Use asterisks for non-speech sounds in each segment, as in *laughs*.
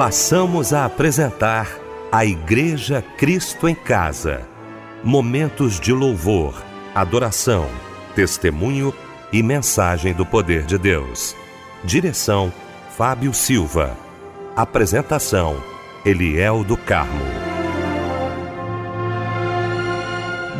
passamos a apresentar a Igreja Cristo em Casa. Momentos de louvor, adoração, testemunho e mensagem do poder de Deus. Direção: Fábio Silva. Apresentação: Eliel do Carmo.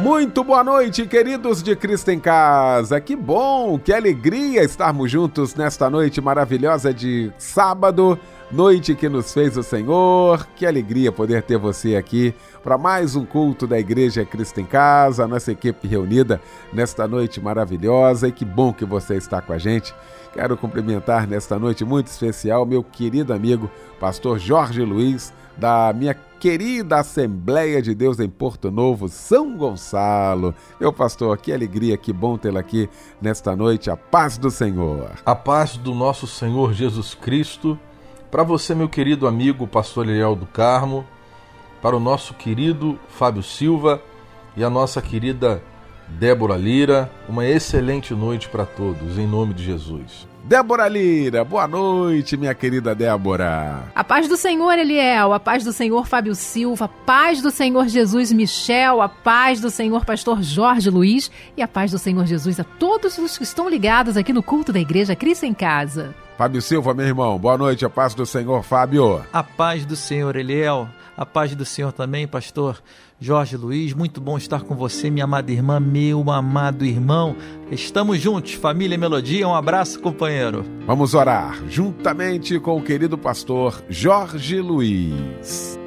Muito boa noite, queridos de Cristo em Casa. Que bom, que alegria estarmos juntos nesta noite maravilhosa de sábado noite que nos fez o Senhor. Que alegria poder ter você aqui para mais um culto da Igreja Cristo em Casa, nossa equipe reunida nesta noite maravilhosa e que bom que você está com a gente. Quero cumprimentar nesta noite muito especial meu querido amigo, pastor Jorge Luiz, da minha querida Assembleia de Deus em Porto Novo, São Gonçalo. Meu pastor, que alegria, que bom tê-lo aqui nesta noite. A paz do Senhor. A paz do nosso Senhor Jesus Cristo para você, meu querido amigo pastor Eliel do Carmo, para o nosso querido Fábio Silva e a nossa querida Débora Lira, uma excelente noite para todos, em nome de Jesus. Débora Lira, boa noite, minha querida Débora. A paz do Senhor, Eliel, a paz do Senhor, Fábio Silva, a paz do Senhor Jesus Michel, a paz do Senhor Pastor Jorge Luiz e a paz do Senhor Jesus a todos os que estão ligados aqui no culto da Igreja Cristo em Casa. Fábio Silva, meu irmão, boa noite, a paz do Senhor, Fábio. A paz do Senhor, Eliel, a paz do Senhor também, pastor Jorge Luiz, muito bom estar com você, minha amada irmã, meu amado irmão. Estamos juntos, família Melodia, um abraço, companheiro. Vamos orar, juntamente com o querido pastor Jorge Luiz.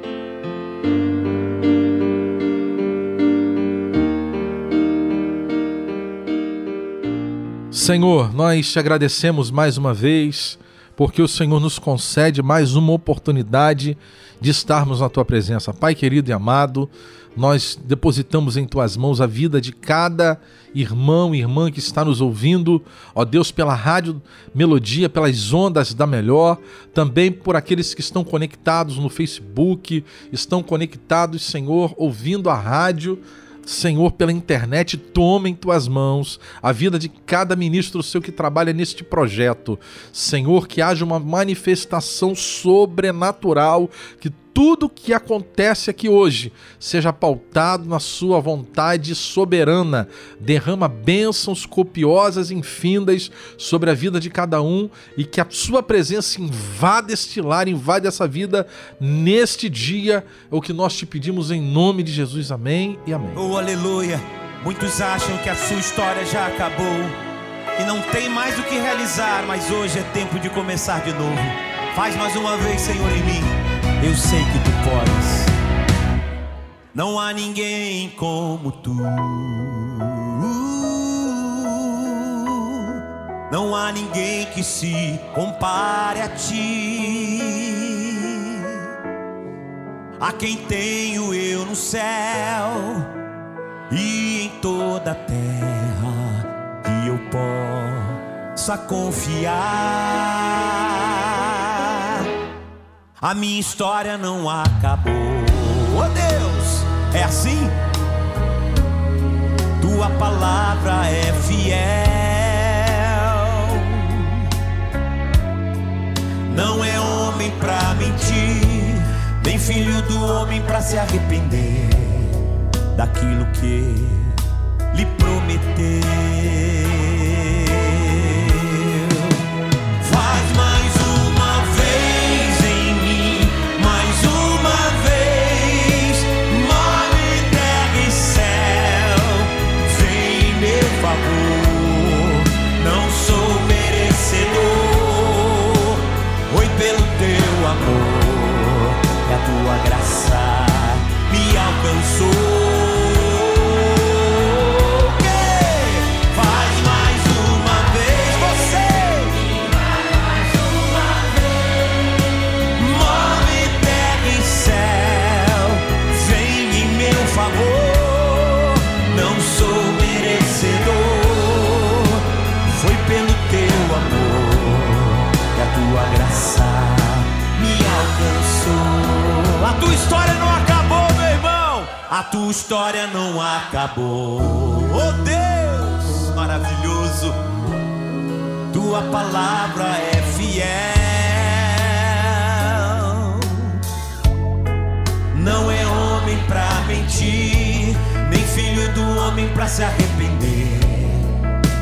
Senhor, nós te agradecemos mais uma vez, porque o Senhor nos concede mais uma oportunidade de estarmos na tua presença. Pai querido e amado, nós depositamos em tuas mãos a vida de cada irmão e irmã que está nos ouvindo, ó Deus, pela rádio Melodia, pelas ondas da melhor, também por aqueles que estão conectados no Facebook, estão conectados, Senhor, ouvindo a rádio Senhor, pela internet, toma em tuas mãos a vida de cada ministro seu que trabalha neste projeto. Senhor, que haja uma manifestação sobrenatural, que tudo que acontece aqui hoje seja pautado na sua vontade soberana. Derrama bênçãos copiosas e infindas sobre a vida de cada um e que a sua presença invada este lar, invade essa vida neste dia. É o que nós te pedimos em nome de Jesus. Amém e amém. Oh, aleluia. Muitos acham que a sua história já acabou e não tem mais o que realizar, mas hoje é tempo de começar de novo. Faz mais uma vez, Senhor, em mim eu sei que tu podes. Não há ninguém como tu. Não há ninguém que se compare a ti. A quem tenho eu no céu e em toda a terra que eu possa confiar a minha história não acabou. Oh Deus, é assim? Tua palavra é fiel. Não é homem pra mentir, nem filho do homem pra se arrepender daquilo que a tua história não acabou. Oh Deus maravilhoso, tua palavra é fiel. Não é homem para mentir, nem filho do homem para se arrepender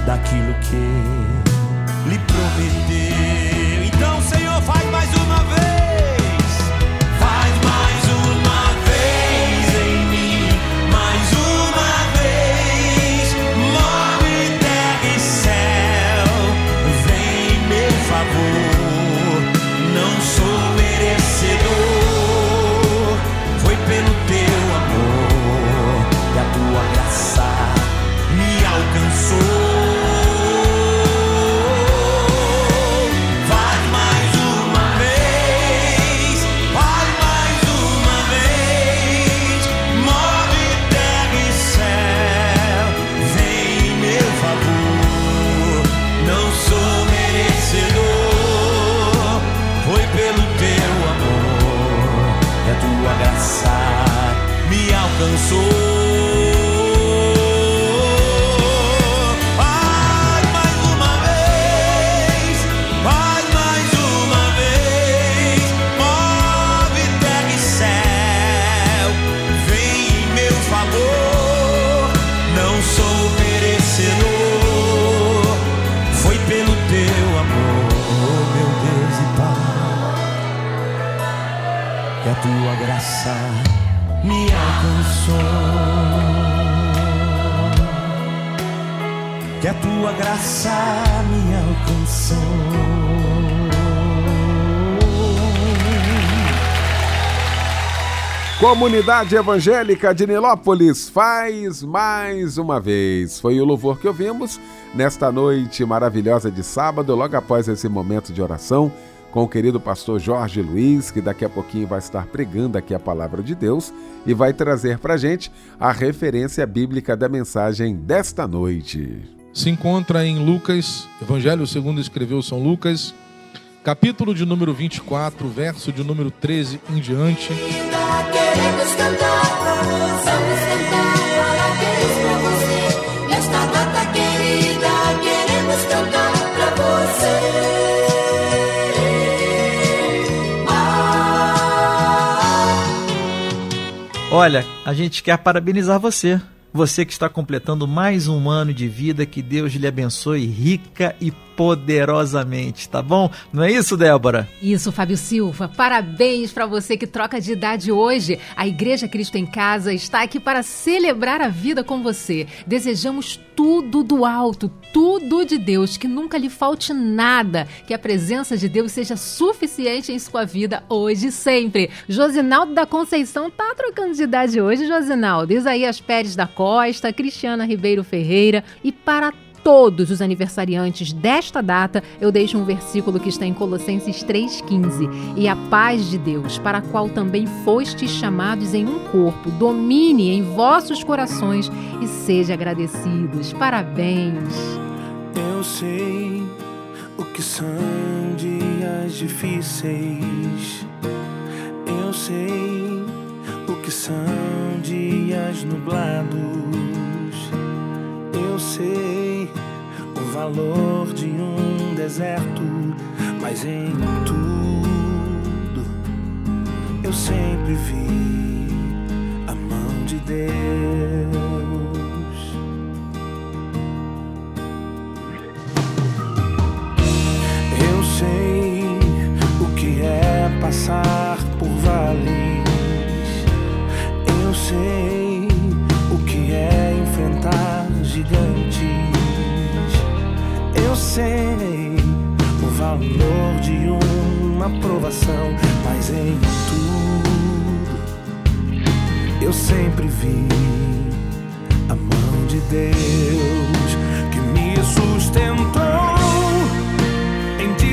daquilo que lhe prometeu. Então, Senhor, faz mais uma vez. soul. Comunidade Evangélica de Nilópolis faz mais uma vez. Foi o louvor que ouvimos nesta noite maravilhosa de sábado, logo após esse momento de oração com o querido pastor Jorge Luiz, que daqui a pouquinho vai estar pregando aqui a palavra de Deus e vai trazer para gente a referência bíblica da mensagem desta noite. Se encontra em Lucas, Evangelho segundo escreveu São Lucas, capítulo de número 24, verso de número 13 em diante. Queremos cantar, vamos cantar, você. Nesta data querida, queremos cantar você. Olha, a gente quer parabenizar você. Você que está completando mais um ano de vida, que Deus lhe abençoe rica e poderosamente, tá bom? Não é isso, Débora? Isso, Fábio Silva. Parabéns para você que troca de idade hoje. A Igreja Cristo em Casa está aqui para celebrar a vida com você. Desejamos tudo do alto, tudo de Deus, que nunca lhe falte nada, que a presença de Deus seja suficiente em sua vida hoje e sempre. Josinaldo da Conceição tá trocando de idade hoje, Josinaldo. Isaías Pérez da Costa, Cristiana Ribeiro Ferreira e para todos os aniversariantes desta data, eu deixo um versículo que está em Colossenses 3,15. E a paz de Deus, para a qual também fostes chamados em um corpo, domine em vossos corações e seja agradecidos. Parabéns! Eu sei o que são dias difíceis. Eu sei o que são dias nublados. Eu sei o valor de um deserto, mas em tudo eu sempre vi a mão de Deus. Eu sei o que é passar por vales. Eu sei sei o valor de uma provação, mas em tudo eu sempre vi a mão de Deus que me sustentou em dias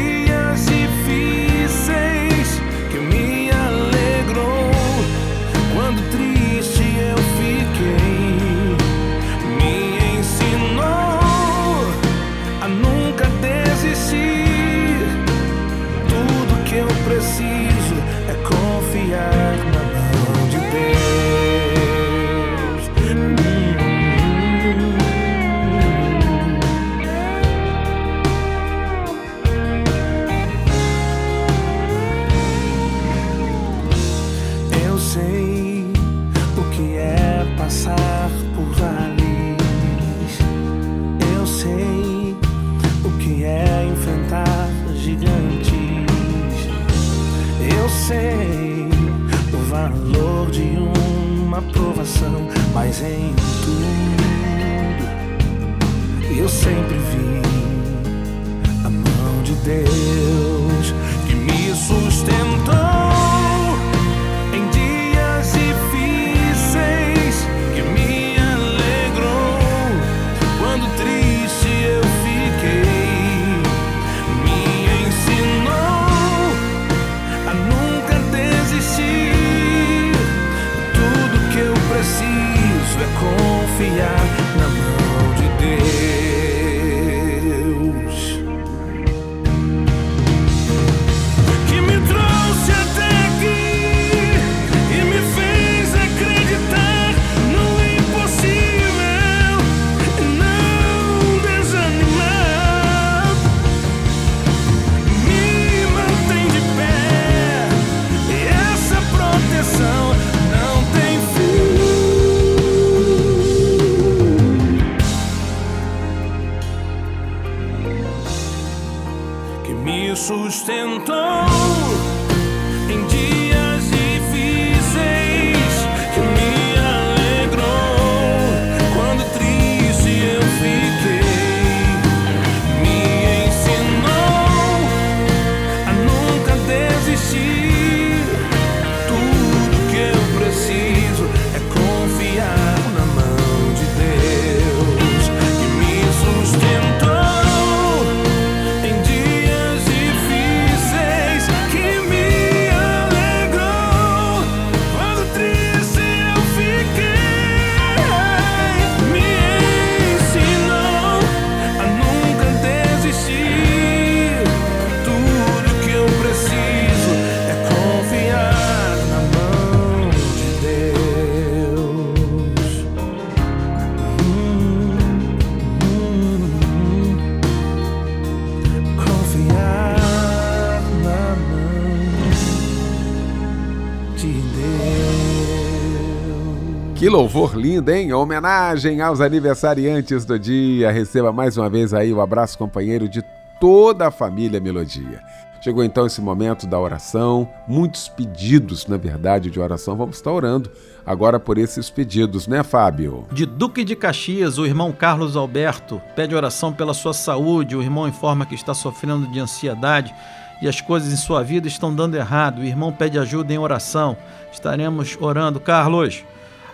Que louvor lindo, hein? Homenagem aos aniversariantes do dia. Receba mais uma vez aí o abraço companheiro de toda a família Melodia. Chegou então esse momento da oração, muitos pedidos, na verdade, de oração. Vamos estar orando agora por esses pedidos, né, Fábio? De Duque de Caxias, o irmão Carlos Alberto pede oração pela sua saúde. O irmão informa que está sofrendo de ansiedade e as coisas em sua vida estão dando errado. O irmão pede ajuda em oração. Estaremos orando. Carlos,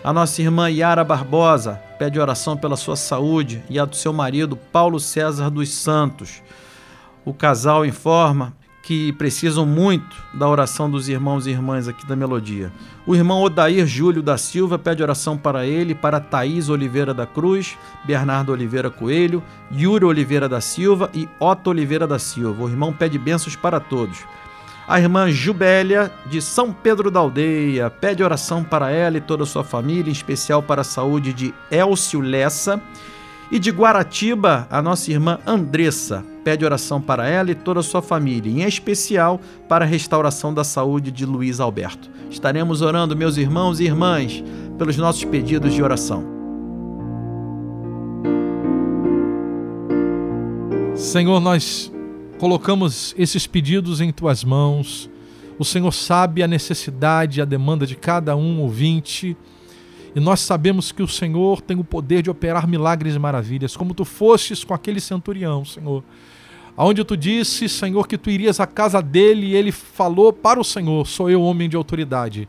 a nossa irmã Yara Barbosa pede oração pela sua saúde e a do seu marido Paulo César dos Santos. O casal informa que precisam muito da oração dos irmãos e irmãs aqui da Melodia. O irmão Odair Júlio da Silva pede oração para ele, para Thaís Oliveira da Cruz, Bernardo Oliveira Coelho, Yuri Oliveira da Silva e Otto Oliveira da Silva. O irmão pede bênçãos para todos. A irmã Jubélia, de São Pedro da Aldeia, pede oração para ela e toda a sua família, em especial para a saúde de Elcio Lessa. E de Guaratiba, a nossa irmã Andressa pede oração para ela e toda a sua família, em especial para a restauração da saúde de Luiz Alberto. Estaremos orando, meus irmãos e irmãs, pelos nossos pedidos de oração. Senhor, nós colocamos esses pedidos em tuas mãos. O Senhor sabe a necessidade e a demanda de cada um ouvinte. E nós sabemos que o Senhor tem o poder de operar milagres e maravilhas, como tu fostes com aquele centurião, Senhor. Aonde tu disse, Senhor, que tu irias à casa dele e ele falou para o Senhor: Sou eu homem de autoridade.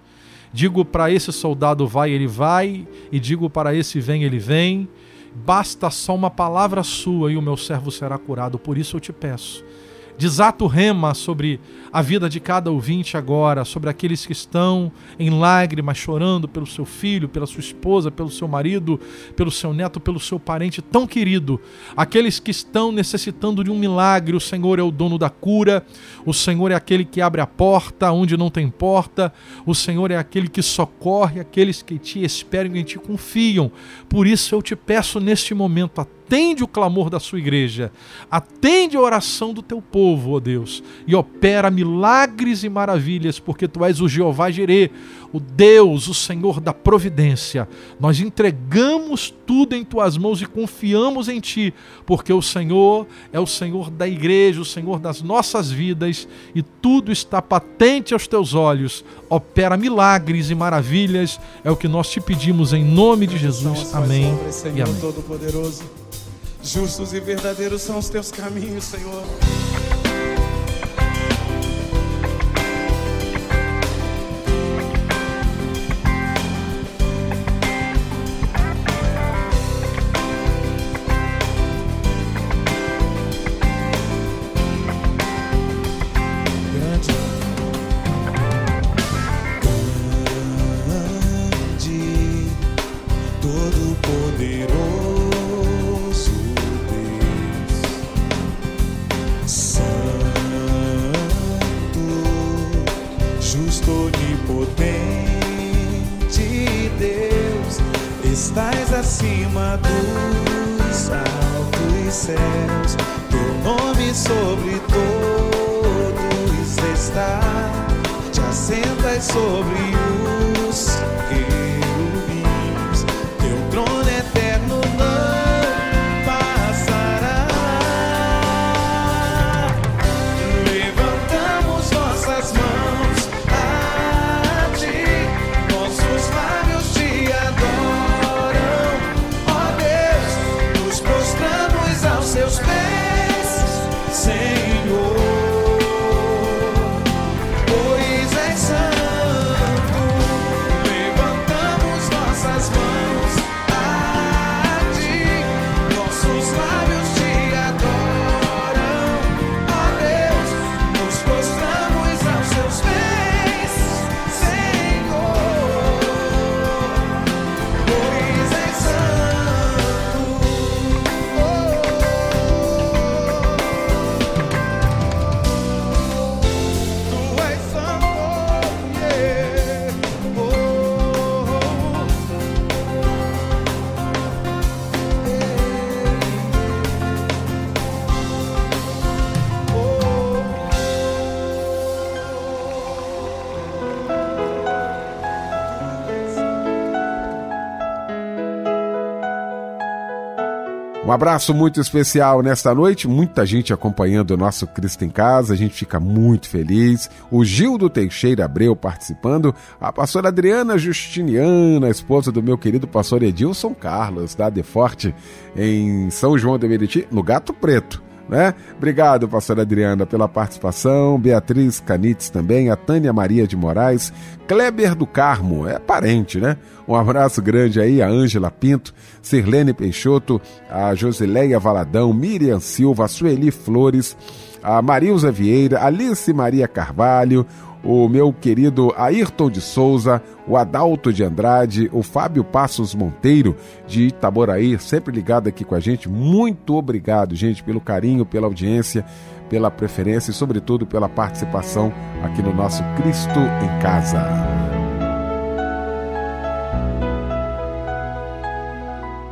Digo para esse soldado vai, ele vai, e digo para esse vem, ele vem. Basta só uma palavra sua e o meu servo será curado. Por isso eu te peço. Desata o rema sobre a vida de cada ouvinte agora, sobre aqueles que estão em lágrimas, chorando pelo seu filho, pela sua esposa, pelo seu marido, pelo seu neto, pelo seu parente tão querido. Aqueles que estão necessitando de um milagre, o Senhor é o dono da cura, o Senhor é aquele que abre a porta onde não tem porta, o Senhor é aquele que socorre aqueles que te esperam e te confiam. Por isso eu te peço neste momento, atende o clamor da sua igreja, atende a oração do teu povo, ó Deus, e opera milagres e maravilhas, porque tu és o Jeová Jirê, o Deus, o Senhor da providência. Nós entregamos tudo em tuas mãos e confiamos em ti, porque o Senhor é o Senhor da igreja, o Senhor das nossas vidas, e tudo está patente aos teus olhos. Opera milagres e maravilhas, é o que nós te pedimos em nome de Jesus. Amém e amém. Justos e verdadeiros são os teus caminhos, Senhor. Todo-poderoso Deus, Santo, justo, onipotente Deus, estás acima dos altos céus, teu nome sobre todos está, te assentas sobre os querubins, abraço muito especial nesta noite, muita gente acompanhando o nosso Cristo em Casa, a gente fica muito feliz. O Gildo Teixeira Abreu participando, a pastora Adriana Justiniana, esposa do meu querido pastor Edilson Carlos, da Deforte, em São João de Meriti, no Gato Preto. Né? Obrigado, pastora Adriana, pela participação. Beatriz Canites também, a Tânia Maria de Moraes, Kleber do Carmo, é parente, né? Um abraço grande aí a Ângela Pinto, Sirlene Peixoto, a Josileia Valadão, Miriam Silva, a Sueli Flores, a Marilza Vieira, Alice Maria Carvalho, o meu querido Ayrton de Souza, o Adalto de Andrade, o Fábio Passos Monteiro de Itaboraí, sempre ligado aqui com a gente. Muito obrigado, gente, pelo carinho, pela audiência, pela preferência e, sobretudo, pela participação aqui no nosso Cristo em Casa.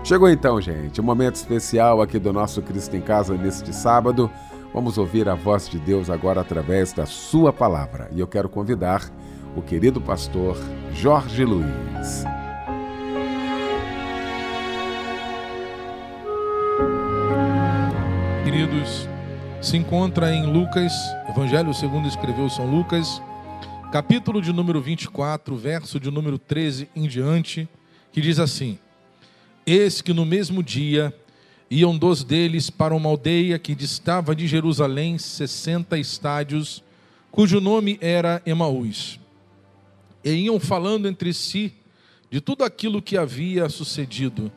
Chegou então, gente, um momento especial aqui do nosso Cristo em Casa neste sábado. Vamos ouvir a voz de Deus agora através da Sua palavra. E eu quero convidar o querido pastor Jorge Luiz. Queridos, se encontra em Lucas, Evangelho segundo escreveu São Lucas, capítulo de número 24, verso de número 13 em diante, que diz assim: Eis que no mesmo dia iam dois deles para uma aldeia que distava de Jerusalém sessenta estádios, cujo nome era Emaús. E iam falando entre si de tudo aquilo que havia sucedido.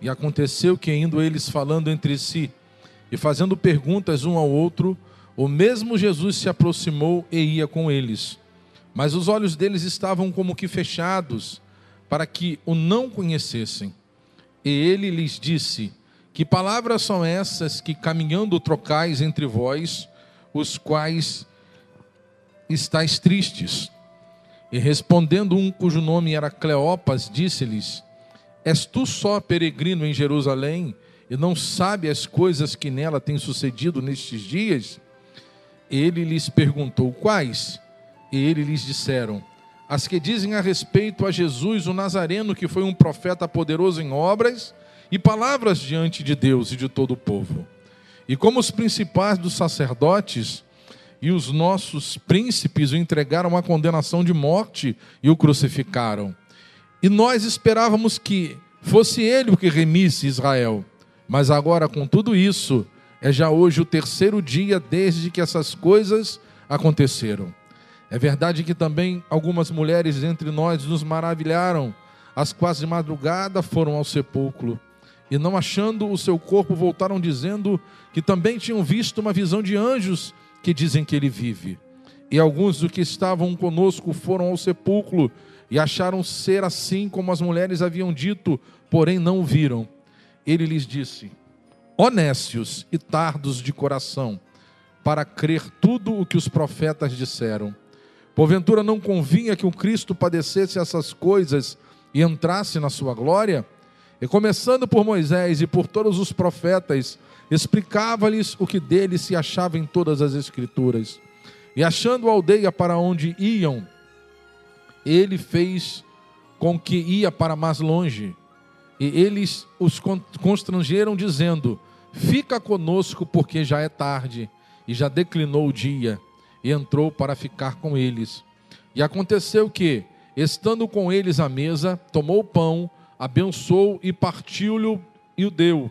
E aconteceu que, indo eles falando entre si e fazendo perguntas um ao outro, o mesmo Jesus se aproximou e ia com eles. Mas os olhos deles estavam como que fechados, para que o não conhecessem. E ele lhes disse: Que palavras são essas que caminhando trocais entre vós, os quais estáis tristes? E respondendo um cujo nome era Cleopas, disse-lhes: És tu só peregrino em Jerusalém e não sabe as coisas que nela têm sucedido nestes dias? Ele lhes perguntou: Quais? E ele lhes disseram: As que dizem a respeito a Jesus, o Nazareno, que foi um profeta poderoso em obras e palavras diante de Deus e de todo o povo. E como os principais dos sacerdotes e os nossos príncipes o entregaram à condenação de morte e o crucificaram. E nós esperávamos que fosse ele o que remisse Israel. Mas agora, com tudo isso, é já hoje o terceiro dia desde que essas coisas aconteceram. É verdade que também algumas mulheres entre nós nos maravilharam, as quase madrugada foram ao sepulcro e, não achando o seu corpo, voltaram dizendo que também tinham visto uma visão de anjos que dizem que ele vive. E alguns dos que estavam conosco foram ao sepulcro e acharam ser assim como as mulheres haviam dito, porém não o viram. Ele lhes disse: Honécios e tardos de coração, para crer tudo o que os profetas disseram. Porventura não convinha que o Cristo padecesse essas coisas e entrasse na sua glória? E começando por Moisés e por todos os profetas, explicava-lhes o que dele se achava em todas as Escrituras. E achando a aldeia para onde iam, ele fez com que ia para mais longe. E eles os constrangeram, dizendo: Fica conosco, porque já é tarde, e já declinou o dia e entrou para ficar com eles. E aconteceu que, estando com eles à mesa, tomou o pão, abençoou e partiu-lhe e o deu.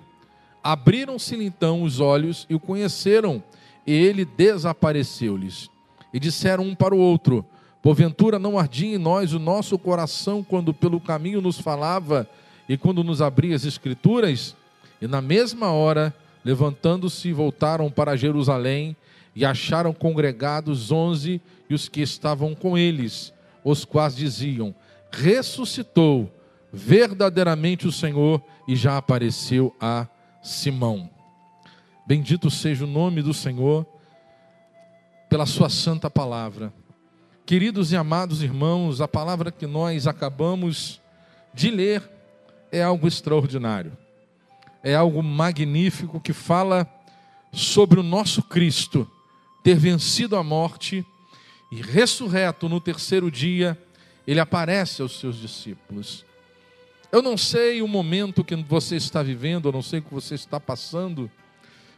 Abriram-se-lhe então os olhos e o conheceram, e ele desapareceu-lhes. E disseram um para o outro: Porventura não ardia em nós o nosso coração quando pelo caminho nos falava e quando nos abria as Escrituras? E na mesma hora, levantando-se, voltaram para Jerusalém e acharam congregados onze e os que estavam com eles, os quais diziam: Ressuscitou verdadeiramente o Senhor e já apareceu a Simão. Bendito seja o nome do Senhor pela Sua santa palavra. Queridos e amados irmãos, a palavra que nós acabamos de ler é algo extraordinário, é algo magnífico que fala sobre o nosso Cristo ter vencido a morte e ressurreto no terceiro dia, ele aparece aos seus discípulos. Eu não sei o momento que você está vivendo, eu não sei o que você está passando,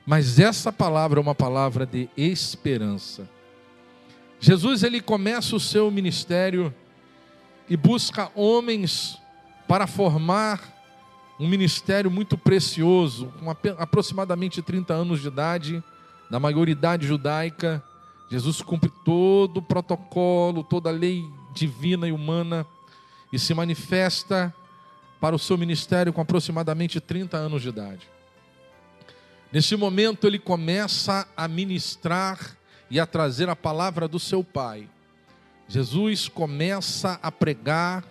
mas essa palavra é uma palavra de esperança. Jesus ele começa o seu ministério e busca homens para formar um ministério muito precioso, com aproximadamente 30 anos de idade na maioridade judaica, Jesus cumpre todo o protocolo, toda a lei divina e humana e se manifesta para o seu ministério com aproximadamente 30 anos de idade. Nesse momento, ele começa a ministrar e a trazer a palavra do seu Pai. Jesus começa a pregar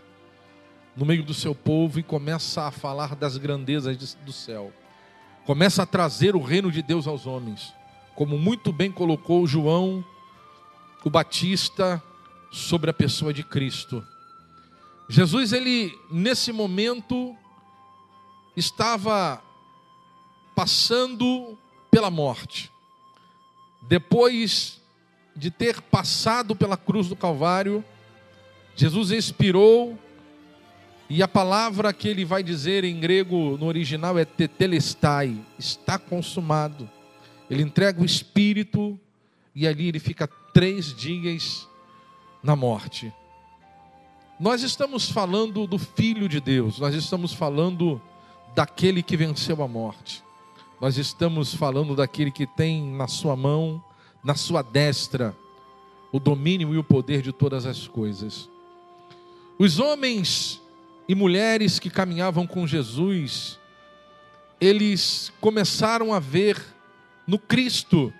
no meio do seu povo e começa a falar das grandezas do céu. Começa a trazer o reino de Deus aos homens como muito bem colocou João o Batista sobre a pessoa de Cristo. Jesus, ele nesse momento estava passando pela morte. Depois de ter passado pela cruz do Calvário, Jesus expirou e a palavra que ele vai dizer em grego no original é tetelestai, está consumado. Ele entrega o espírito e ali ele fica três dias na morte. Nós estamos falando do Filho de Deus, nós estamos falando daquele que venceu a morte, nós estamos falando daquele que tem na sua mão, na sua destra, o domínio e o poder de todas as coisas. Os homens e mulheres que caminhavam com Jesus, eles começaram a ver no Cristo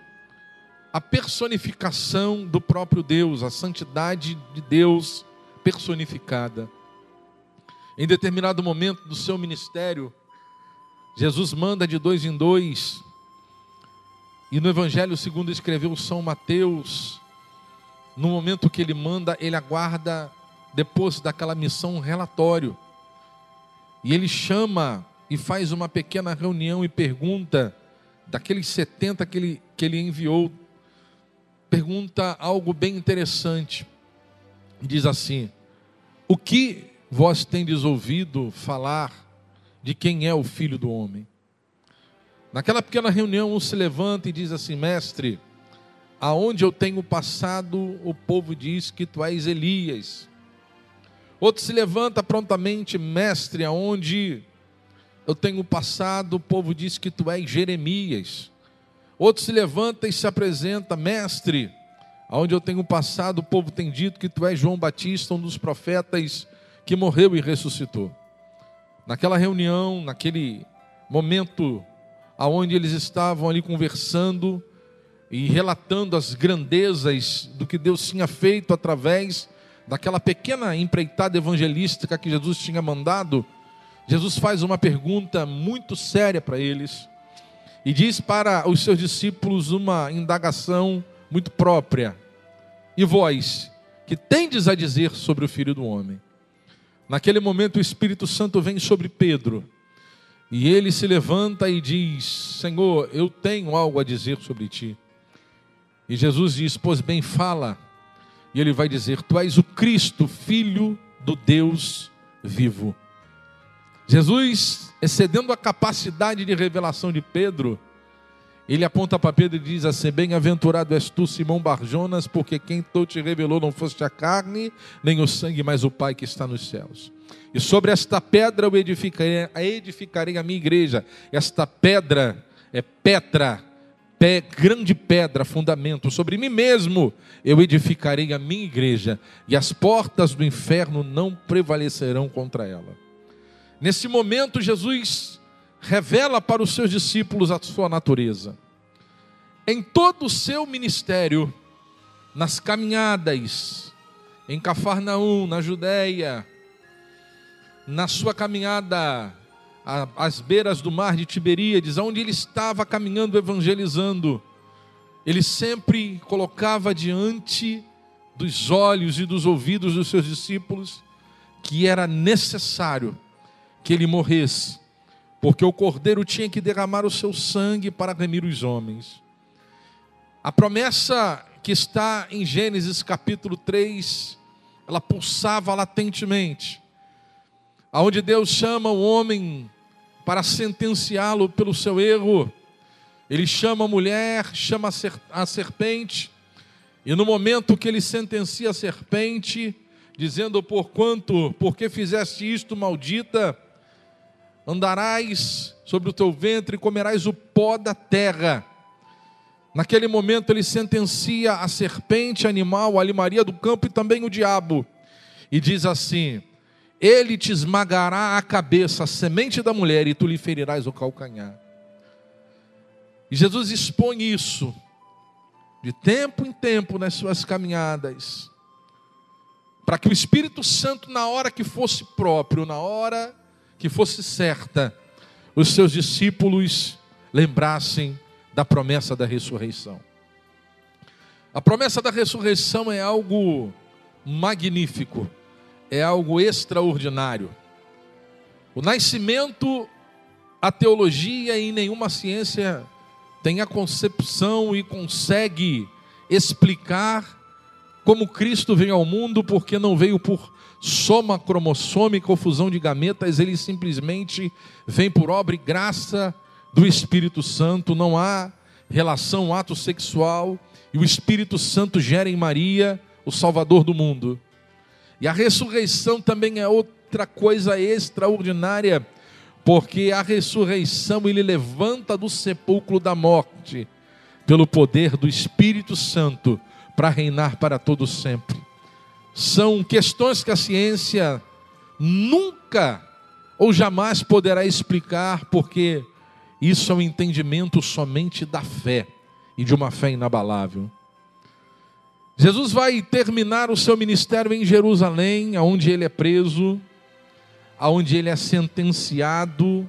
a personificação do próprio Deus, a santidade de Deus personificada. Em determinado momento do seu ministério, Jesus manda de dois em dois, e no Evangelho segundo escreveu São Mateus, no momento que ele manda, ele aguarda, depois daquela missão, um relatório. E ele chama e faz uma pequena reunião e pergunta daqueles 70 que ele, que ele enviou, pergunta algo bem interessante. Diz assim: O que vós tendes ouvido falar de quem é o filho do homem? Naquela pequena reunião, um se levanta e diz assim: Mestre, aonde eu tenho passado, o povo diz que tu és Elias. Outro se levanta prontamente, mestre, aonde eu tenho passado, o povo diz que tu és Jeremias. Outro se levanta e se apresenta, mestre. Aonde eu tenho passado, o povo tem dito que tu és João Batista, um dos profetas que morreu e ressuscitou. Naquela reunião, naquele momento aonde eles estavam ali conversando e relatando as grandezas do que Deus tinha feito através daquela pequena empreitada evangelística que Jesus tinha mandado, Jesus faz uma pergunta muito séria para eles e diz para os seus discípulos uma indagação muito própria. E vós, que tendes a dizer sobre o Filho do Homem? Naquele momento o Espírito Santo vem sobre Pedro e ele se levanta e diz: Senhor, eu tenho algo a dizer sobre ti. E Jesus diz: Pois bem, fala. E ele vai dizer: Tu és o Cristo, filho do Deus vivo. Jesus, excedendo a capacidade de revelação de Pedro, ele aponta para Pedro e diz assim: Bem-aventurado és tu, Simão Barjonas, porque quem tu te revelou não foste a carne, nem o sangue, mas o Pai que está nos céus. E sobre esta pedra eu edificarei, edificarei a minha igreja. Esta pedra é Petra, pé, grande pedra, fundamento. Sobre mim mesmo eu edificarei a minha igreja, e as portas do inferno não prevalecerão contra ela. Nesse momento, Jesus revela para os seus discípulos a sua natureza. Em todo o seu ministério, nas caminhadas, em Cafarnaum, na Judéia, na sua caminhada às beiras do mar de Tiberíades, onde ele estava caminhando evangelizando, ele sempre colocava diante dos olhos e dos ouvidos dos seus discípulos que era necessário que ele morresse porque o cordeiro tinha que derramar o seu sangue para remir os homens. A promessa que está em Gênesis capítulo 3, ela pulsava latentemente, aonde Deus chama o homem para sentenciá-lo pelo seu erro. Ele chama a mulher, chama a serpente, e no momento que ele sentencia a serpente, dizendo: Por quanto, porque fizeste isto, maldita, andarás sobre o teu ventre e comerás o pó da terra. Naquele momento ele sentencia a serpente animal, a limaria do campo e também o diabo. E diz assim: Ele te esmagará a cabeça, a semente da mulher, e tu lhe ferirás o calcanhar. E Jesus expõe isso de tempo em tempo nas suas caminhadas, para que o Espírito Santo, na hora que fosse próprio, na hora que fosse certa, os seus discípulos lembrassem da promessa da ressurreição. A promessa da ressurreição é algo magnífico, é algo extraordinário. O nascimento, a teologia e nenhuma ciência tem a concepção e consegue explicar como Cristo veio ao mundo, porque não veio por soma cromossômica ou fusão de gametas, ele simplesmente vem por obra e graça do Espírito Santo, não há relação, ato sexual, e o Espírito Santo gera em Maria o Salvador do mundo. E a ressurreição também é outra coisa extraordinária, porque a ressurreição ele levanta do sepulcro da morte, pelo poder do Espírito Santo, para reinar para todo sempre são questões que a ciência nunca ou jamais poderá explicar, porque isso é um entendimento somente da fé e de uma fé inabalável. Jesus vai terminar o seu ministério em Jerusalém, aonde ele é preso, aonde ele é sentenciado.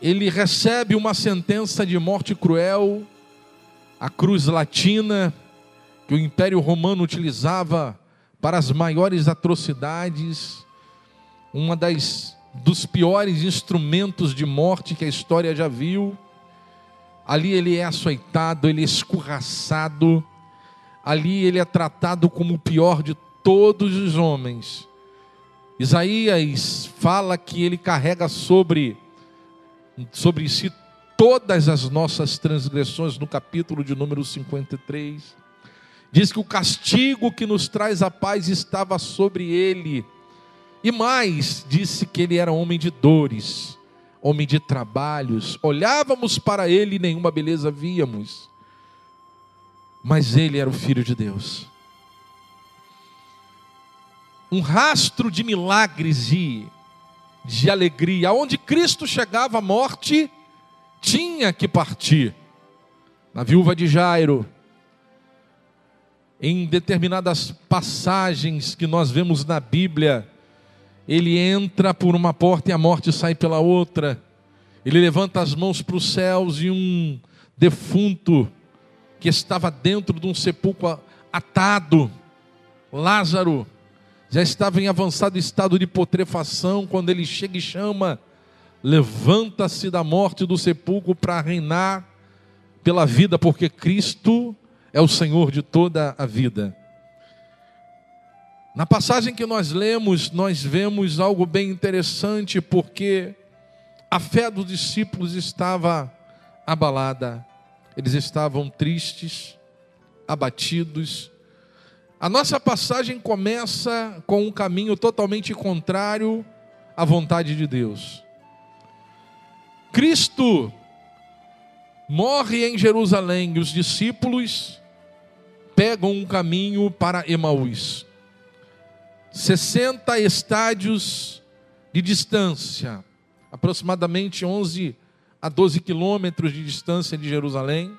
Ele recebe uma sentença de morte cruel, a cruz latina, que o Império Romano utilizava para as maiores atrocidades, uma das dos piores instrumentos de morte que a história já viu. Ali ele é açoitado, ele é escorraçado, ali ele é tratado como o pior de todos os homens. Isaías fala que ele carrega sobre sobre si todas as nossas transgressões no capítulo de número 53. Diz que o castigo que nos traz a paz estava sobre ele. E mais, disse que ele era homem de dores, homem de trabalhos. Olhávamos para ele e nenhuma beleza víamos. Mas ele era o filho de Deus. Um rastro de milagres e de alegria. Onde Cristo chegava, a morte tinha que partir. Na viúva de Jairo, em determinadas passagens que nós vemos na Bíblia, ele entra por uma porta e a morte sai pela outra. Ele levanta as mãos para os céus e um defunto que estava dentro de um sepulcro atado, Lázaro, já estava em avançado estado de putrefação quando ele chega e chama: levanta-se da morte do sepulcro para reinar pela vida, porque Cristo é o Senhor de toda a vida. Na passagem que nós lemos, nós vemos algo bem interessante, porque a fé dos discípulos estava abalada, eles estavam tristes, abatidos. A nossa passagem começa com um caminho totalmente contrário à vontade de Deus. Cristo morre em Jerusalém e os discípulos pegam um caminho para Emaús. 60 estádios de distância, aproximadamente 11 a 12 quilômetros de distância de Jerusalém.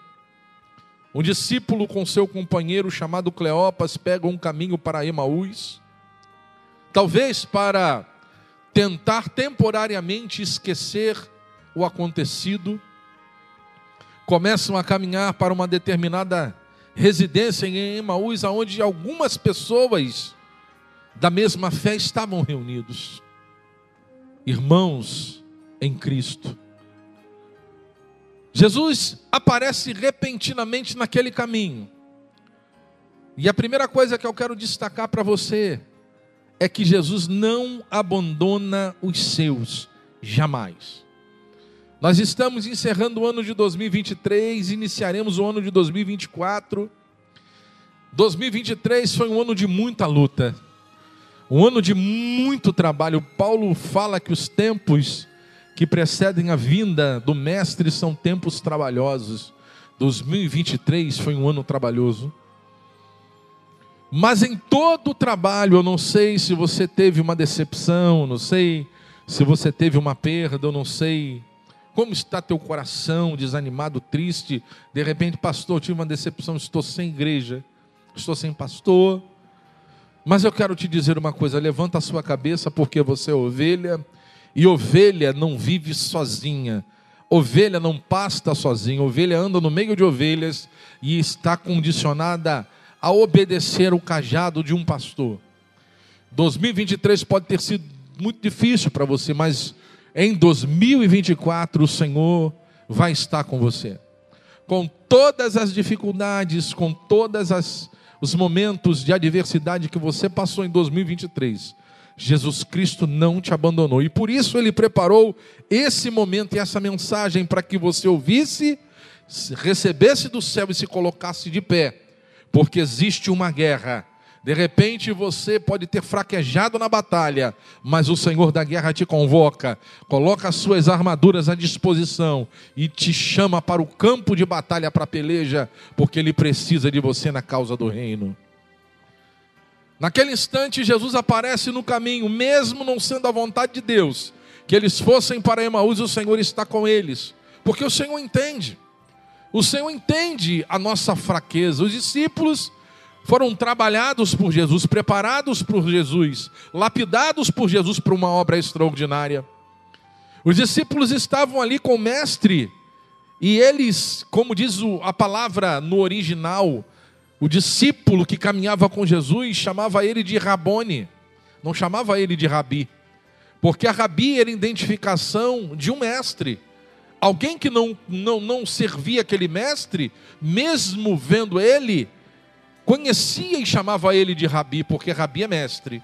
Um discípulo com seu companheiro chamado Cleopas pega um caminho para Emaús, talvez para tentar temporariamente esquecer o acontecido. Começam a caminhar para uma determinada residência em Emaús, onde algumas pessoas da mesma fé estavam reunidos. Irmãos em Cristo. Jesus aparece repentinamente naquele caminho. E a primeira coisa que eu quero destacar para você é que Jesus não abandona os seus, jamais. Nós estamos encerrando o ano de 2023, iniciaremos o ano de 2024. 2023 foi um ano de muita luta, um ano de muito trabalho. Paulo fala que os tempos que precedem a vinda do Mestre são tempos trabalhosos. 2023 foi um ano trabalhoso. Mas em todo o trabalho, eu não sei se você teve uma decepção, não sei se você teve uma perda, eu não sei como está teu coração, desanimado, triste. De repente, pastor, tive uma decepção, estou sem igreja, estou sem pastor. Mas eu quero te dizer uma coisa: levanta a sua cabeça, porque você é ovelha, e ovelha não vive sozinha. Ovelha não pasta sozinha, ovelha anda no meio de ovelhas e está condicionada a obedecer o cajado de um pastor. 2023 pode ter sido muito difícil para você, mas em 2024 o Senhor vai estar com você. Com todas as dificuldades, com todas as os momentos de adversidade que você passou em 2023, Jesus Cristo não te abandonou. E por isso ele preparou esse momento e essa mensagem para que você ouvisse, recebesse do céu e se colocasse de pé. Porque existe uma guerra. De repente você pode ter fraquejado na batalha, mas o Senhor da guerra te convoca, coloca as suas armaduras à disposição e te chama para o campo de batalha para peleja, porque ele precisa de você na causa do reino. Naquele instante, Jesus aparece no caminho, mesmo não sendo a vontade de Deus, que eles fossem para Emaús, o Senhor está com eles, porque o Senhor entende, o Senhor entende a nossa fraqueza. Os discípulos foram trabalhados por Jesus, preparados por Jesus, lapidados por Jesus para uma obra extraordinária. Os discípulos estavam ali com o Mestre, e eles, como diz a palavra no original, o discípulo que caminhava com Jesus chamava ele de Rabone, não chamava ele de Rabi, porque a Rabi era identificação de um mestre. Alguém que não, não, não servia aquele mestre, mesmo vendo ele, conhecia e chamava ele de Rabi, porque Rabi é mestre.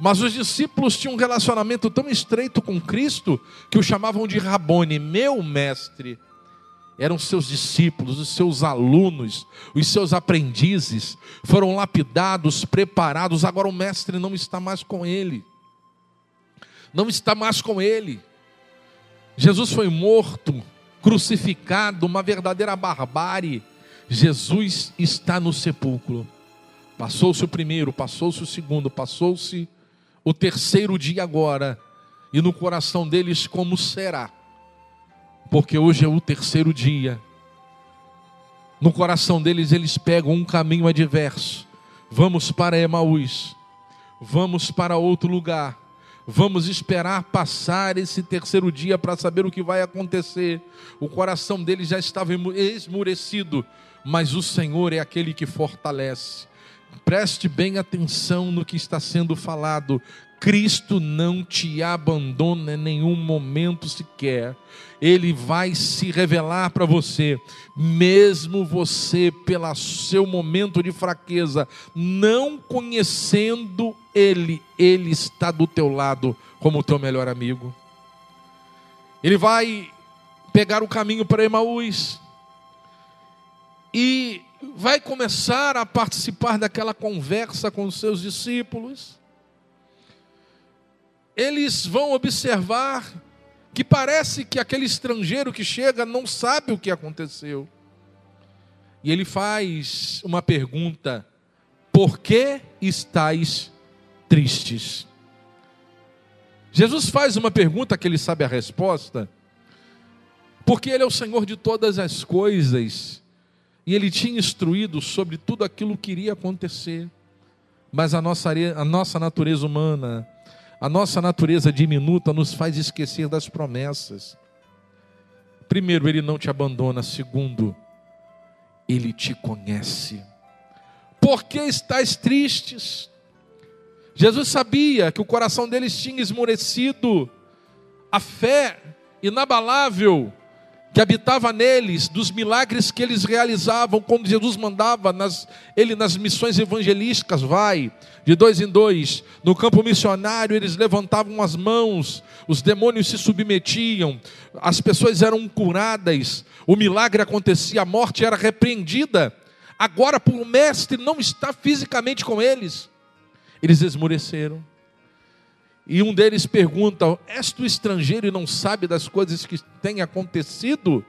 Mas os discípulos tinham um relacionamento tão estreito com Cristo que o chamavam de Rabone, meu mestre eram seus discípulos, os seus alunos, os seus aprendizes, foram lapidados, preparados. Agora o mestre não está mais com ele, não está mais com ele. Jesus foi morto, crucificado, uma verdadeira barbárie. Jesus está no sepulcro. Passou-se o primeiro, passou-se o segundo, passou-se o terceiro dia agora. E no coração deles, como será? Porque hoje é o terceiro dia. No coração deles, eles pegam um caminho adverso. Vamos para Emaús. Vamos para outro lugar. Vamos esperar passar esse terceiro dia para saber o que vai acontecer. O coração deles já estava esmurecido, mas o Senhor é aquele que fortalece. Preste bem atenção no que está sendo falado. Cristo não te abandona em nenhum momento sequer. Ele vai se revelar para você, mesmo você, pelo seu momento de fraqueza, não conhecendo Ele, Ele está do teu lado como teu melhor amigo. Ele vai pegar o caminho para Emaús e vai começar a participar daquela conversa com os seus discípulos eles vão observar que parece que aquele estrangeiro que chega não sabe o que aconteceu. E ele faz uma pergunta: Por que estáis tristes? Jesus faz uma pergunta que ele sabe a resposta, porque ele é o Senhor de todas as coisas e ele tinha instruído sobre tudo aquilo que iria acontecer. Mas a nossa, a nossa natureza humana, a nossa natureza diminuta nos faz esquecer das promessas. Primeiro, Ele não te abandona. Segundo, Ele te conhece. Por que estás tristes? Jesus sabia que o coração deles tinha esmorecido, a fé inabalável que habitava neles, dos milagres que eles realizavam quando Jesus mandava nas, ele nas missões evangelísticas, vai, de dois em dois, no campo missionário eles levantavam as mãos, os demônios se submetiam, as pessoas eram curadas, o milagre acontecia, a morte era repreendida. Agora, por o mestre não está fisicamente com eles, eles esmoreceram. E um deles pergunta: És tu estrangeiro e não sabe das coisas que têm acontecido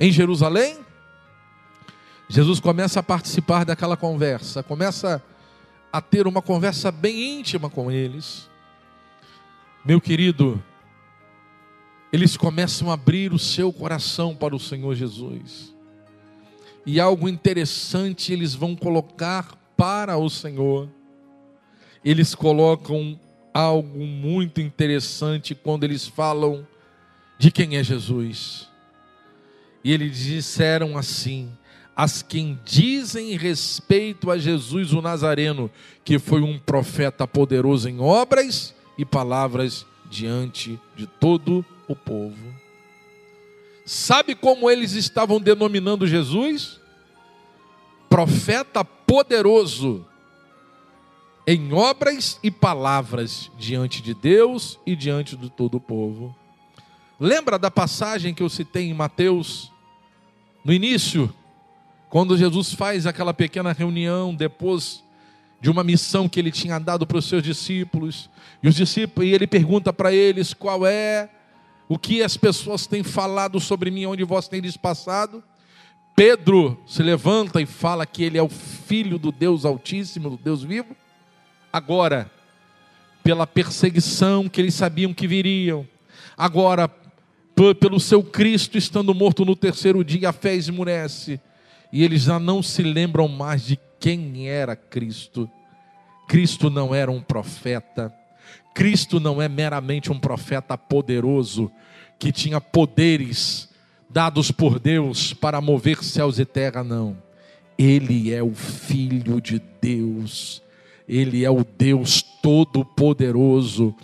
em Jerusalém? Jesus começa a participar daquela conversa, começa a ter uma conversa bem íntima com eles. Meu querido, eles começam a abrir o seu coração para o Senhor Jesus. E algo interessante eles vão colocar para o Senhor. Eles colocam algo muito interessante quando eles falam de quem é Jesus. E eles disseram assim: as quem dizem respeito a Jesus o Nazareno, que foi um profeta poderoso em obras e palavras diante de todo o povo. Sabe como eles estavam denominando Jesus? Profeta poderoso em obras e palavras diante de Deus e diante de todo o povo. Lembra da passagem que eu citei em Mateus, no início, quando Jesus faz aquela pequena reunião depois de uma missão que ele tinha dado para os seus discípulos, e os discípulos, e ele pergunta para eles qual é o que as pessoas têm falado sobre mim, onde vós tendes passado. Pedro se levanta e fala que ele é o filho do Deus Altíssimo, do Deus vivo agora, pela perseguição que eles sabiam que viriam, agora, pelo seu Cristo estando morto no terceiro dia, a fé esmurece, e eles já não se lembram mais de quem era Cristo. Cristo não era um profeta, Cristo não é meramente um profeta poderoso, que tinha poderes dados por Deus para mover céus e terra, não. Ele é o Filho de Deus, ele é o Deus Todo-Poderoso.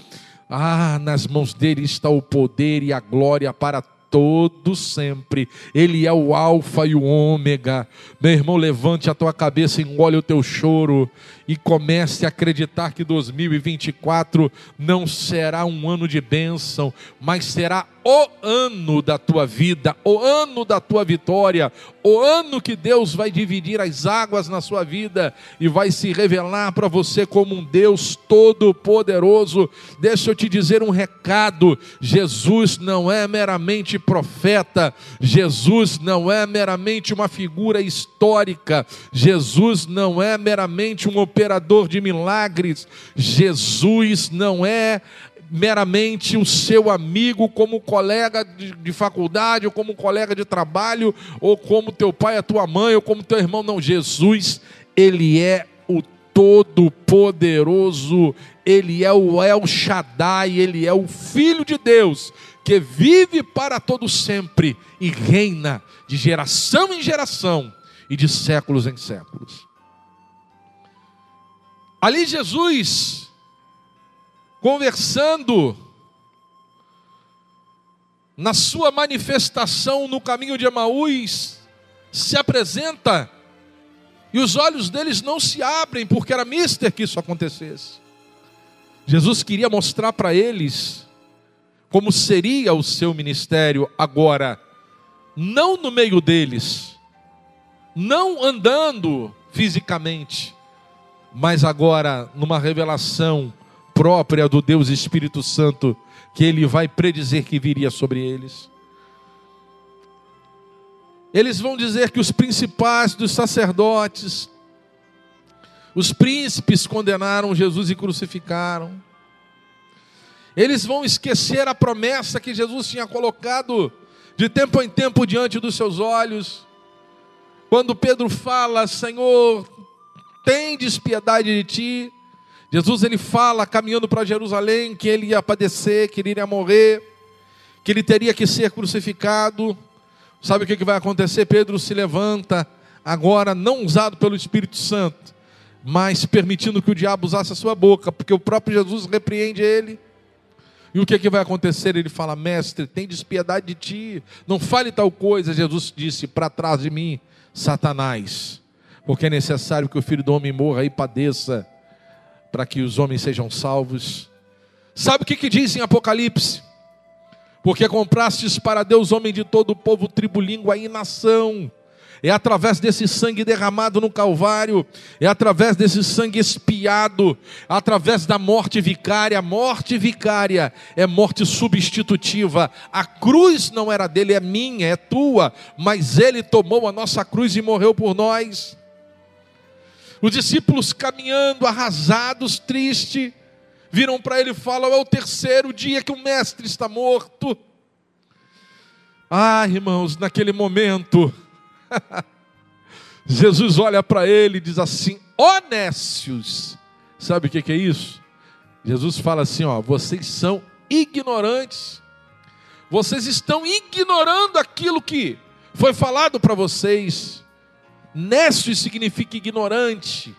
Ah, nas mãos dele está o poder e a glória para todo sempre. Ele é o alfa e o ômega. Meu irmão, levante a tua cabeça, engole o teu choro e comece a acreditar que 2024 não será um ano de bênção, mas será o ano da tua vida, o ano da tua vitória, o ano que Deus vai dividir as águas na sua vida e vai se revelar para você como um Deus todo-poderoso. Deixa eu te dizer um recado: Jesus não é meramente profeta, Jesus não é meramente uma figura histórica, Jesus não é meramente um operador de milagres, Jesus não é meramente o seu amigo como colega de, de, faculdade, ou como colega de trabalho, ou como teu pai, a tua mãe, ou como teu irmão. Não, Jesus, ele é o Todo-Poderoso, ele é o El Shaddai, ele é o Filho de Deus, que vive para todo sempre e reina de geração em geração e de séculos em séculos. Ali Jesus conversando na sua manifestação no caminho de Emaús, se apresenta e os olhos deles não se abrem, porque era mister que isso acontecesse. Jesus queria mostrar para eles como seria o seu ministério agora, não no meio deles, não andando fisicamente, mas agora numa revelação própria do Deus Espírito Santo que ele vai predizer que viria sobre eles. Eles vão dizer que os principais dos sacerdotes, os príncipes condenaram Jesus e crucificaram. Eles vão esquecer a promessa que Jesus tinha colocado de tempo em tempo diante dos seus olhos. Quando Pedro fala: Senhor, tem piedade de ti. Jesus ele fala caminhando para Jerusalém que ele ia padecer, que ele iria morrer, que ele teria que ser crucificado. Sabe o que, que vai acontecer? Pedro se levanta, agora não usado pelo Espírito Santo, mas permitindo que o diabo usasse a sua boca, porque o próprio Jesus repreende ele. E o que, que vai acontecer? Ele fala: Mestre, tem despiedade de ti, não fale tal coisa. Jesus disse: Para trás de mim, Satanás, porque é necessário que o filho do homem morra e padeça para que os homens sejam salvos. Sabe o que, que diz em Apocalipse? Porque comprastes para Deus homem de todo o povo, tribo, língua e nação. É através desse sangue derramado no Calvário, é através desse sangue espiado, através da morte vicária. Morte vicária é morte substitutiva. A cruz não era dele, é minha, é tua, mas ele tomou a nossa cruz e morreu por nós. Os discípulos caminhando, arrasados, tristes, viram para ele e falam: é o terceiro dia que o mestre está morto. Ah, irmãos, naquele momento, *laughs* Jesus olha para ele e diz assim: honestos. Sabe o que é isso? Jesus fala assim: ó, vocês são ignorantes, vocês estão ignorando aquilo que foi falado para vocês. Nécio significa ignorante.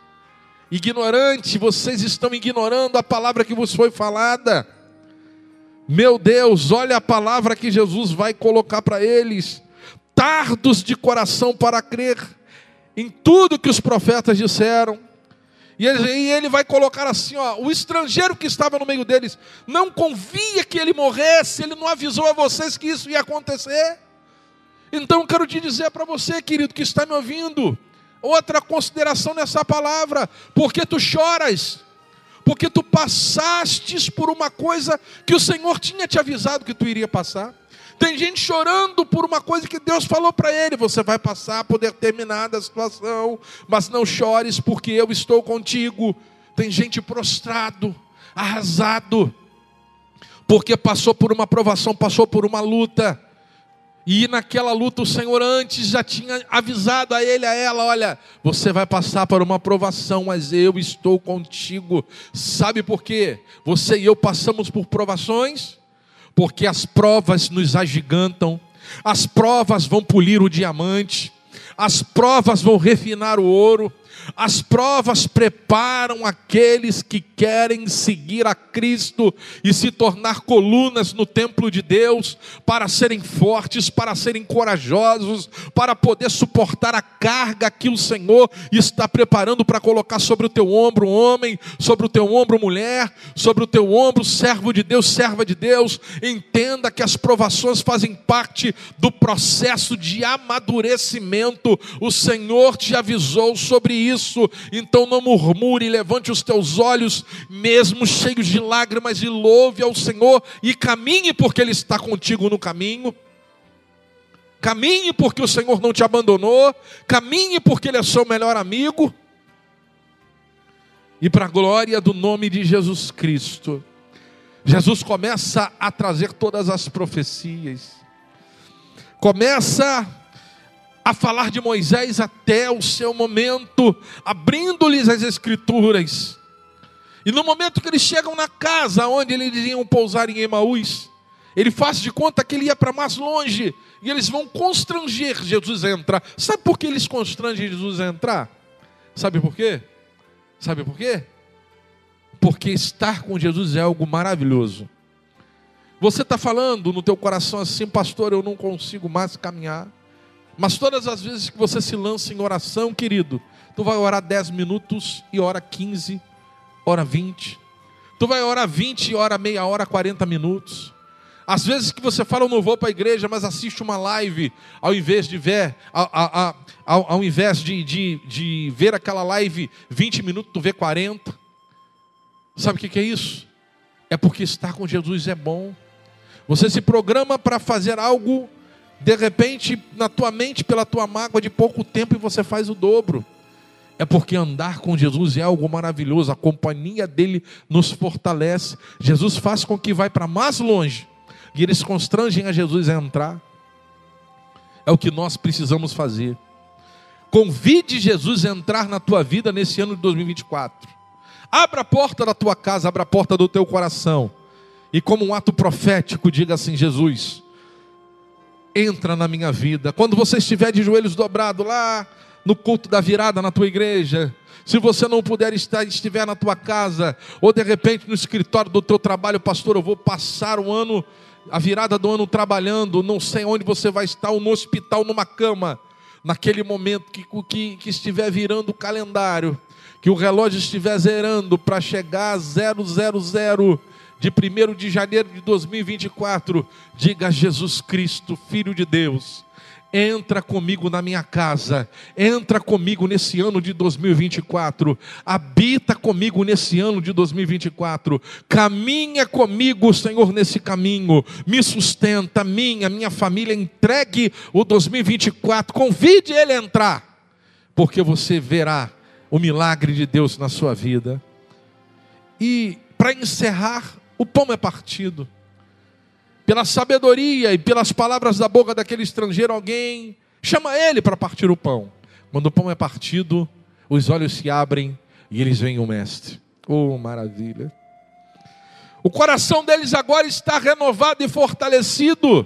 Ignorante, vocês estão ignorando a palavra que vos foi falada. Meu Deus, olha a palavra que Jesus vai colocar para eles. Tardos de coração para crer em tudo que os profetas disseram. E ele, e ele, vai colocar assim: ó, o estrangeiro que estava no meio deles não convia que ele morresse, ele não avisou a vocês que isso ia acontecer. Então quero te dizer para você, querido, que está me ouvindo, outra consideração nessa palavra, porque tu choras, porque tu passastes por uma coisa que o Senhor tinha te avisado que tu iria passar. Tem gente chorando por uma coisa que Deus falou para ele: você vai passar por determinada situação, mas não chores, porque eu estou contigo. Tem gente prostrado, arrasado, porque passou por uma provação, passou por uma luta e naquela luta o Senhor antes já tinha avisado a ele, a ela, olha, você vai passar por uma provação, mas eu estou contigo. Sabe por quê? Você e eu passamos por provações, porque as provas nos agigantam, as provas vão polir o diamante, as provas vão refinar o ouro, As provas preparam aqueles que querem seguir a Cristo e se tornar colunas no templo de Deus, para serem fortes, para serem corajosos, para poder suportar a carga que o Senhor está preparando para colocar sobre o teu ombro, homem, sobre o teu ombro, mulher, sobre o teu ombro, servo de Deus, serva de Deus. Entenda que as provações fazem parte do processo de amadurecimento. O Senhor te avisou sobre isso. Então não murmure, levante os teus olhos, mesmo cheios de lágrimas, e louve ao Senhor e caminhe, porque Ele está contigo no caminho. Caminhe porque o Senhor não te abandonou. Caminhe porque Ele é seu melhor amigo. E para a glória do nome de Jesus Cristo, Jesus começa a trazer todas as profecias. Começa a falar de Moisés até o seu momento, abrindo-lhes as escrituras. E no momento que eles chegam na casa onde eles iam pousar em Emaús, ele faz de conta que ele ia para mais longe, e eles vão constranger Jesus a entrar. Sabe por que eles constrangem Jesus a entrar? Sabe por quê? Sabe por quê? Porque estar com Jesus é algo maravilhoso. Você está falando no teu coração assim, pastor, eu não consigo mais caminhar. Mas todas as vezes que você se lança em oração, querido, tu vai orar 10 minutos e ora 15, ora 20. Tu vai orar 20 e ora meia hora, 40 minutos. Às vezes que você fala, eu não vou para a igreja, mas assiste uma live, ao invés de ver, ao, ao, ao, invés de, de, de ver aquela live 20 minutos, tu vê 40. Sabe o que é isso? É porque estar com Jesus é bom. Você se programa para fazer algo, de repente, na tua mente, pela tua mágoa de pouco tempo, e você faz o dobro. É porque andar com Jesus é algo maravilhoso, a companhia dele nos fortalece. Jesus faz com que vai para mais longe, e eles constrangem a Jesus a entrar. É o que nós precisamos fazer. Convide Jesus a entrar na tua vida nesse ano de 2024. Abra a porta da tua casa, abra a porta do teu coração. E como um ato profético, diga assim: Jesus, entra na minha vida. Quando você estiver de joelhos dobrados lá no culto da virada na tua igreja, se você não puder estar, estiver na tua casa, ou de repente no escritório do teu trabalho, pastor, eu vou passar o ano, a virada do ano trabalhando, não sei onde você vai estar, ou no hospital, numa cama, naquele momento que, que, que estiver virando o calendário, que o relógio estiver zerando para chegar a 000 de 1 de janeiro de 2024, diga a Jesus Cristo, Filho de Deus, entra comigo na minha casa, entra comigo nesse ano de 2024, habita comigo nesse ano de 2024, caminha comigo, Senhor, nesse caminho, me sustenta, minha, minha família, entregue o 2024, convide Ele a entrar, porque você verá o milagre de Deus na sua vida. E para encerrar, o pão é partido. Pela sabedoria e pelas palavras da boca daquele estrangeiro, alguém chama ele para partir o pão. Quando o pão é partido, os olhos se abrem e eles veem o mestre. Oh, maravilha! O coração deles agora está renovado e fortalecido.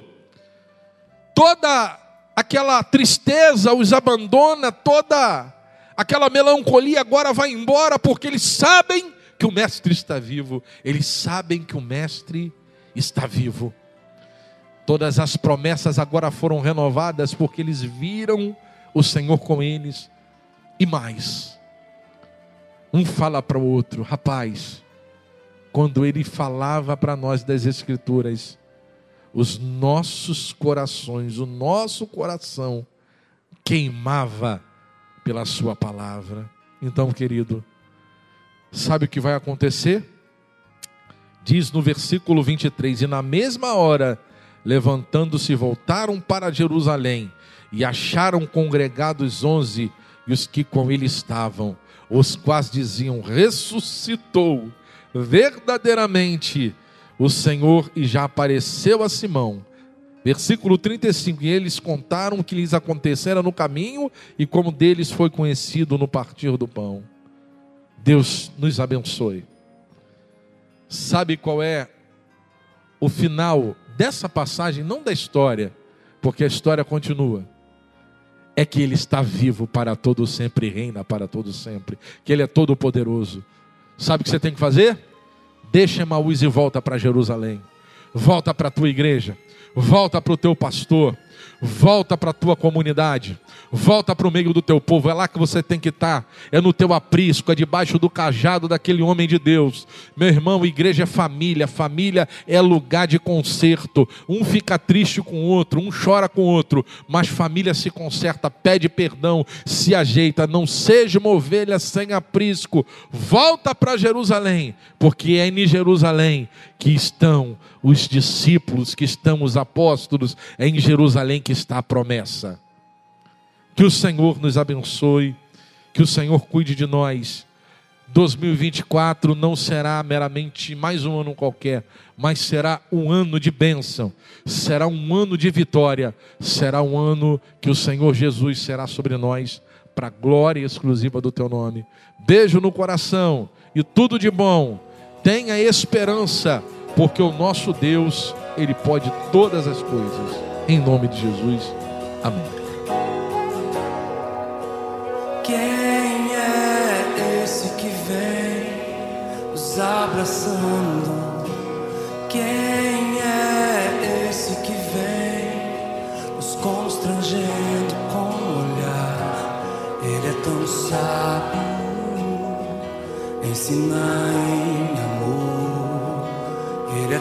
Toda aquela tristeza os abandona, toda aquela melancolia agora vai embora, porque eles sabem que o Mestre está vivo, eles sabem que o Mestre está vivo. Todas as promessas agora foram renovadas porque eles viram o Senhor com eles. E mais, um fala para o outro, rapaz, quando ele falava para nós das Escrituras, os nossos corações, o nosso coração queimava pela Sua palavra. Então, querido, Sabe o que vai acontecer? Diz no versículo 23: E na mesma hora, levantando-se, voltaram para Jerusalém e acharam congregados onze e os que com ele estavam, os quais diziam: Ressuscitou verdadeiramente o Senhor e já apareceu a Simão. Versículo 35: E eles contaram o que lhes acontecera no caminho e como deles foi conhecido no partir do pão. Deus nos abençoe. Sabe qual é o final dessa passagem, não da história, porque a história continua. é que Ele está vivo para todo sempre reina para todo sempre, que Ele é todo poderoso. Sabe o que você tem que fazer? Deixa Emaús e volta para Jerusalém. Volta para a tua igreja. Volta para o teu pastor. Volta para a tua comunidade. Volta para o meio do teu povo. É lá que você tem que estar. É no teu aprisco, é debaixo do cajado daquele homem de Deus. Meu irmão, igreja é família. Família é lugar de conserto. Um fica triste com o outro, um chora com o outro. Mas família se conserta, pede perdão, se ajeita. Não seja uma ovelha sem aprisco. Volta para Jerusalém, porque é em Jerusalém que estão os discípulos, que estão os apóstolos. É em Jerusalém que está a promessa. Que o Senhor nos abençoe, que o Senhor cuide de nós. 2024 não será meramente mais um ano qualquer, mas será um ano de bênção, será um ano de vitória, será um ano que o Senhor Jesus será sobre nós, para a glória exclusiva do teu nome. Beijo no coração e tudo de bom. Tenha esperança, porque o nosso Deus, Ele pode todas as coisas. Em nome de Jesus. Amém. Quem é esse que vem nos abraçando? Quem é esse que vem nos constrangendo com o olhar? Ele é tão sábio, ensina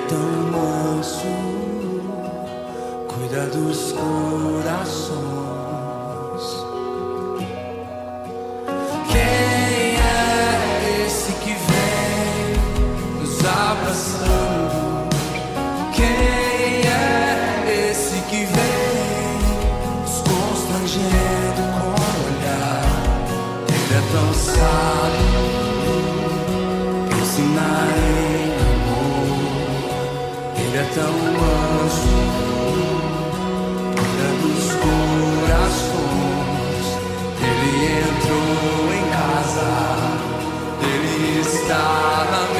tão manso, cuida dos corações. Ele entrou em casa, ele está na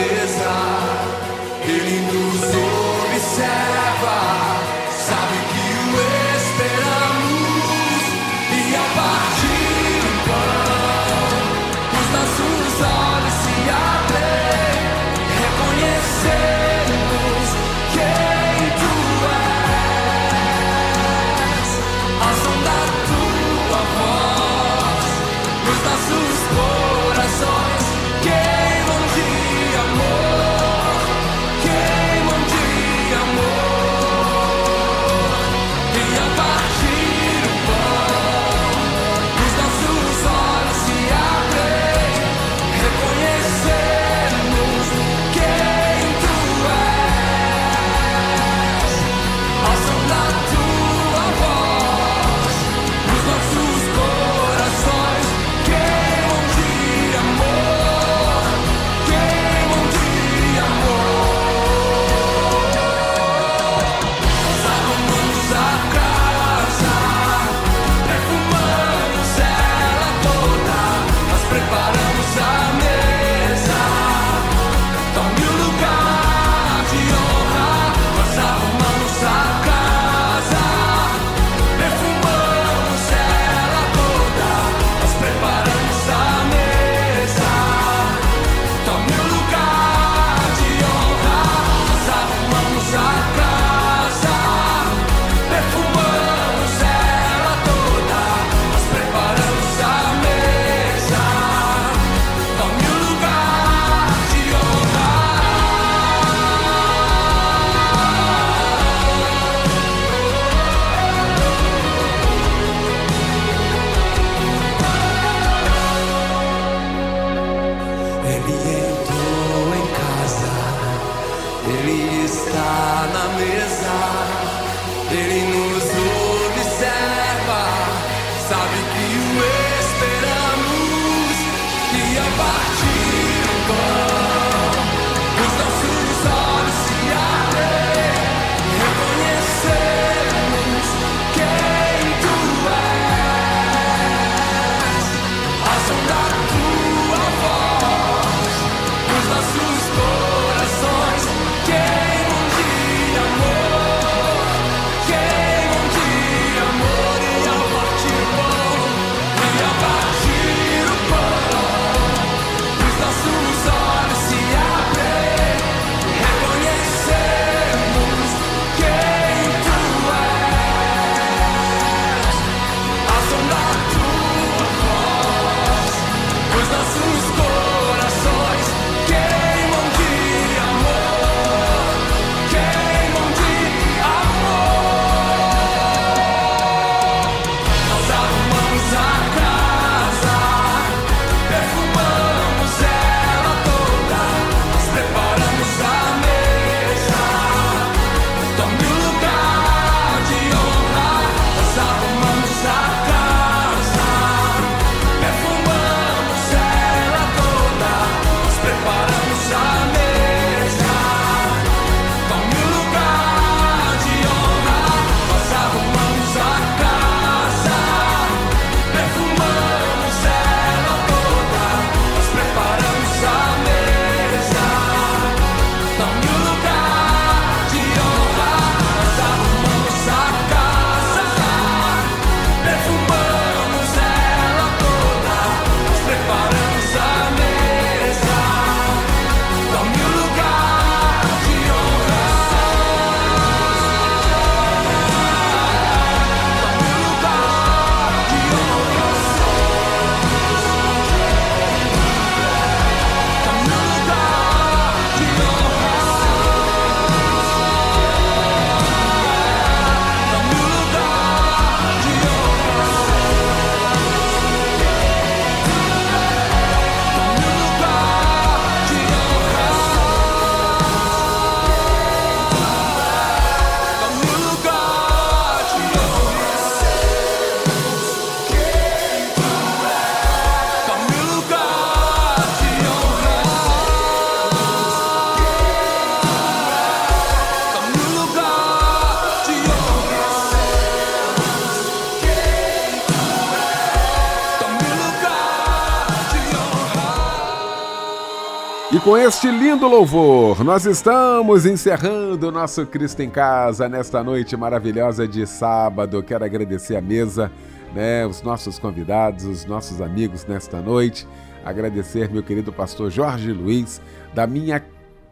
com este lindo louvor, nós estamos encerrando o nosso Cristo em Casa nesta noite maravilhosa de sábado. Quero agradecer a mesa, né, os nossos convidados, os nossos amigos nesta noite. Agradecer meu querido pastor Jorge Luiz, da minha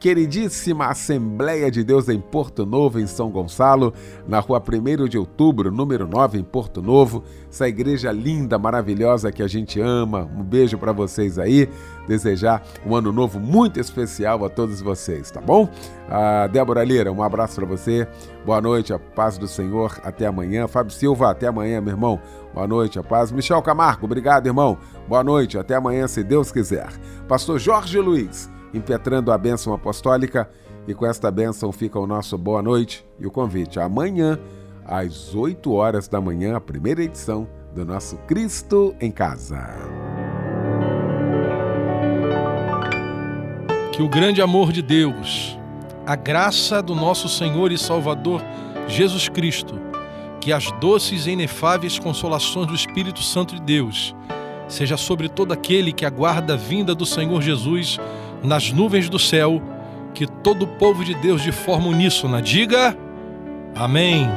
queridíssima Assembleia de Deus em Porto Novo, em São Gonçalo, na rua 1 de outubro, número 9, em Porto Novo. Essa igreja linda, maravilhosa que a gente ama. Um beijo para vocês aí. Desejar um ano novo muito especial a todos vocês, tá bom? A Débora Lira, um abraço para você. Boa noite, a paz do Senhor. Até amanhã. Fábio Silva, até amanhã, meu irmão. Boa noite, a paz. Michel Camargo, obrigado, irmão. Boa noite, até amanhã, se Deus quiser. Pastor Jorge Luiz impetrando a bênção apostólica. E com esta bênção fica o nosso boa noite e o convite. Amanhã, às 8 horas da manhã, a primeira edição do nosso Cristo em Casa. Que o grande amor de Deus, a graça do nosso Senhor e Salvador Jesus Cristo, que as doces e inefáveis consolações do Espírito Santo de Deus, seja sobre todo aquele que aguarda a vinda do Senhor Jesus nas nuvens do céu, que todo o povo de Deus de forma uníssona diga: Amém.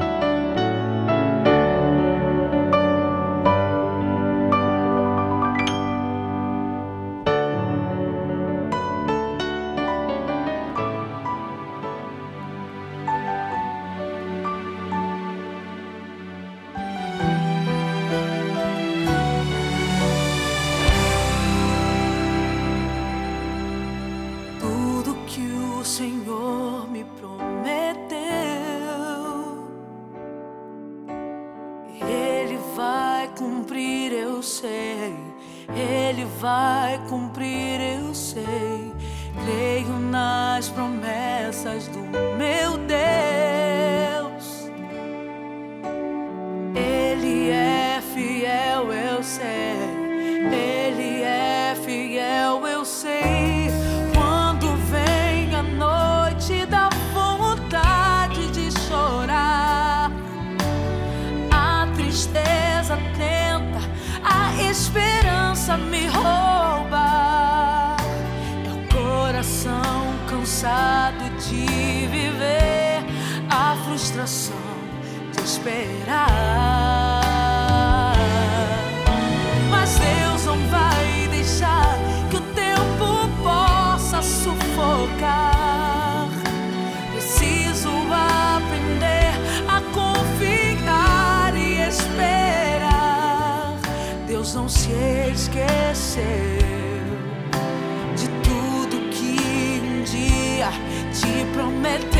De tudo que um dia te prometeu.